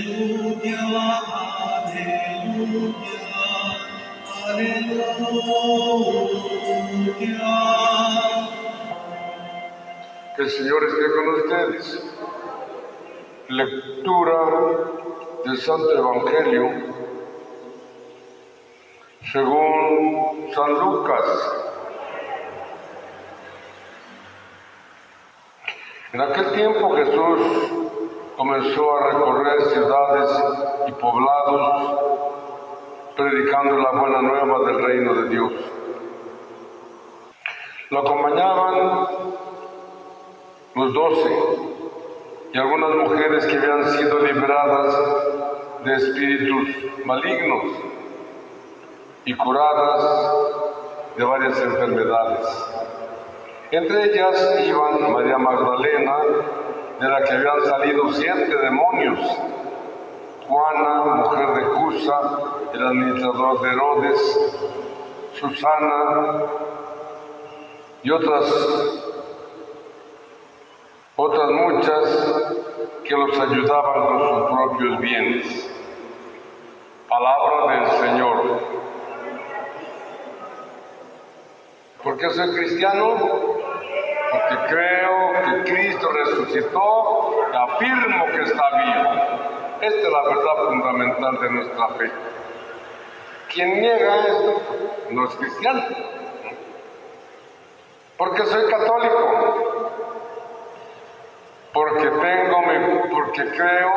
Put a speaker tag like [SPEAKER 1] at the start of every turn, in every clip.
[SPEAKER 1] Aleluya.
[SPEAKER 2] Que el Señor esté con ustedes. Lectura del Santo Evangelio según San Lucas. En aquel tiempo Jesús comenzó a recorrer ciudades y poblados predicando la buena nueva del reino de Dios. Lo acompañaban los doce y algunas mujeres que habían sido liberadas de espíritus malignos y curadas de varias enfermedades. Entre ellas iban María Magdalena, de la que habían salido siete demonios, Juana, mujer de Cusa, el administrador de Herodes, Susana y otras otras muchas que los ayudaban con sus propios bienes. Palabra del Señor. ¿Por qué soy cristiano? Porque creo que Cristo resucitó y afirmo que está vivo. Esta es la verdad fundamental de nuestra fe. Quien niega esto no es cristiano. Porque soy católico porque tengo, porque creo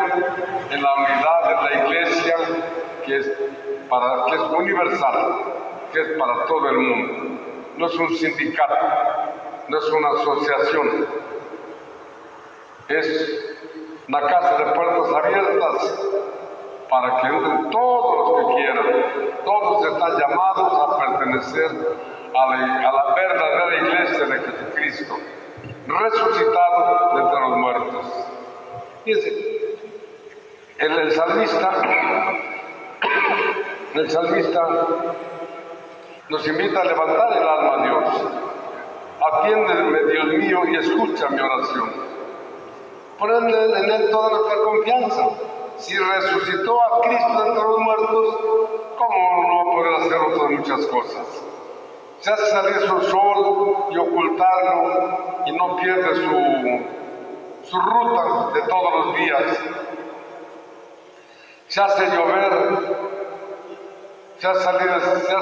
[SPEAKER 2] en la unidad de la iglesia que es, para, que es universal, que es para todo el mundo. No es un sindicato, no es una asociación, es una casa de puertas abiertas para que todos los que quieran. Todos están llamados a pertenecer a la, a la verdadera iglesia de Jesucristo resucitado de entre los muertos. Fíjense, el, el salmista, el salmista nos invita a levantar el alma a Dios. Atiéndeme, Dios mío, y escucha mi oración. Pon en él, toda nuestra confianza. Si resucitó a Cristo entre los muertos, ¿cómo no va a poder hacer otras muchas cosas? se hace salir su sol y ocultarlo y no pierde su, su ruta de todos los días. Se hace llover, se hace, salir, se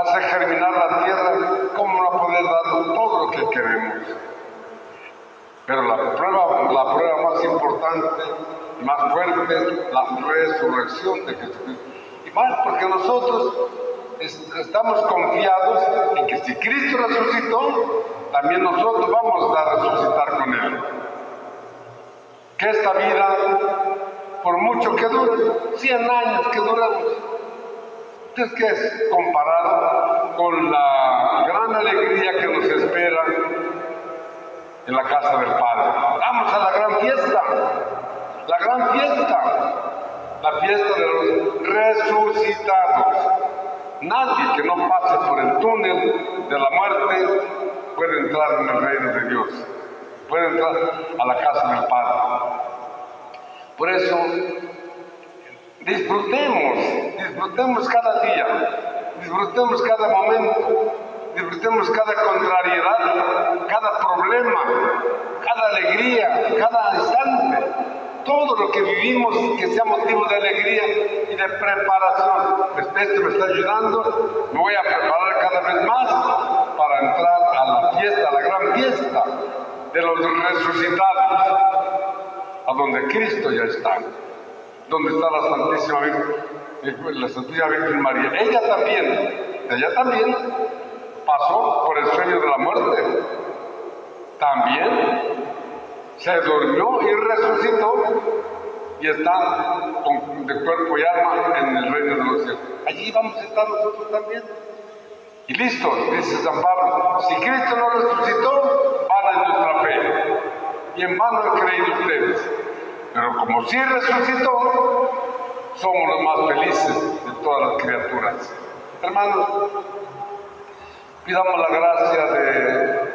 [SPEAKER 2] hace germinar la tierra, ¿cómo no poder dar todo lo que queremos? Pero la prueba, la prueba más importante, más fuerte, la resurrección de Jesucristo. Y más porque nosotros estamos confiados en que si Cristo resucitó, también nosotros vamos a resucitar con Él. Que esta vida, por mucho que dure, 100 años que duramos, entonces, ¿qué es comparado con la gran alegría que nos espera en la casa del Padre? Vamos a la gran fiesta, la gran fiesta, la fiesta de los resucitados. Nadie que no pase por el túnel de la muerte puede entrar en el reino de Dios, puede entrar a la casa del Padre. Por eso, disfrutemos, disfrutemos cada día, disfrutemos cada momento, disfrutemos cada contrariedad, cada problema, cada alegría, cada instante todo lo que vivimos que sea motivo de alegría y de preparación. Esto me está ayudando, me voy a preparar cada vez más para entrar a la fiesta, a la gran fiesta de los resucitados, a donde Cristo ya está, donde está la Santísima Virgen, la Santísima Virgen María. Ella también, ella también pasó por el sueño de la muerte. También se durmió y resucitó y está de cuerpo y alma en el reino de los cielos. Allí vamos a estar nosotros también. Y listo, dice San Pablo, si Cristo no resucitó, vana es nuestra fe. Y en vano han creído ustedes. Pero como sí resucitó, somos los más felices de todas las criaturas. Hermanos, pidamos la gracia de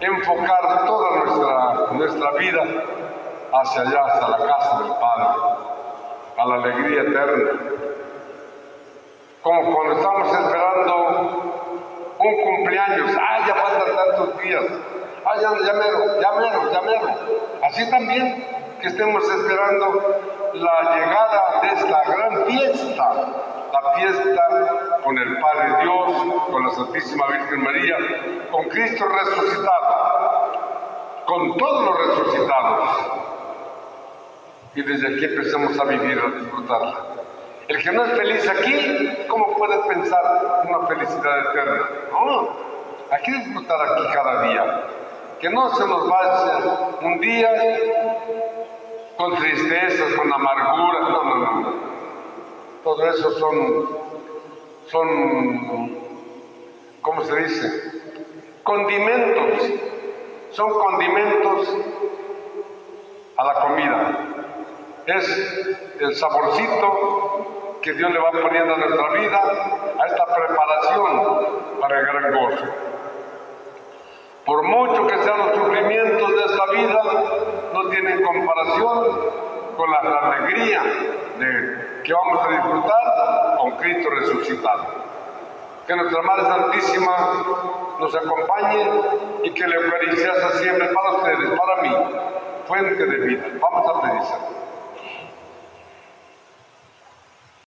[SPEAKER 2] enfocar toda nuestra, nuestra vida hacia allá, hasta la casa del Padre, a la alegría eterna. Como cuando estamos esperando un cumpleaños, ah, ya faltan tantos días, ah, ya, ya mero, ya mero, ya mero. Así también que estemos esperando la llegada de esta gran fiesta, la fiesta con el Padre Dios, con la Santísima Virgen María, con Cristo resucitado, con todos los resucitados. Y desde aquí empecemos a vivir, a disfrutarla. El que no es feliz aquí, ¿cómo puede pensar en una felicidad eterna? No, hay que disfrutar aquí cada día. Que no se nos vaya un día con tristezas, con amargura, no, no, no. Todo eso son, son, ¿cómo se dice? Condimentos. Son condimentos a la comida. Es el saborcito que Dios le va poniendo a nuestra vida, a esta preparación para el gran gozo. Por mucho que sean los sufrimientos de esta vida, tienen comparación con la alegría de que vamos a disfrutar con Cristo resucitado. Que nuestra Madre Santísima nos acompañe y que la Eucaristía sea siempre para ustedes, para mí, fuente de vida. Vamos a pedir.